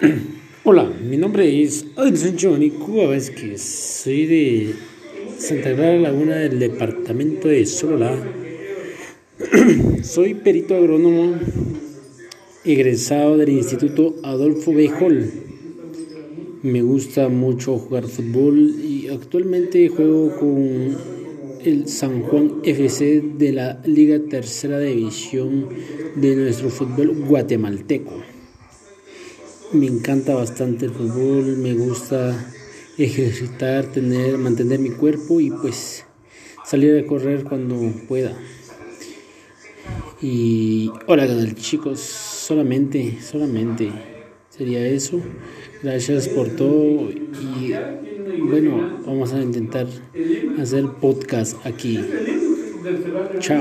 Hola, mi nombre es Adilson Johnny Cuba Vázquez. Soy de Santa Clara Laguna del departamento de Sololá. Soy perito agrónomo egresado del Instituto Adolfo Bejol. Me gusta mucho jugar fútbol y actualmente juego con el San Juan FC de la Liga Tercera División de nuestro fútbol guatemalteco. Me encanta bastante el fútbol, me gusta ejercitar, tener, mantener mi cuerpo y pues salir a correr cuando pueda. Y hola chicos, solamente, solamente sería eso. Gracias por todo y bueno, vamos a intentar hacer podcast aquí. Chao.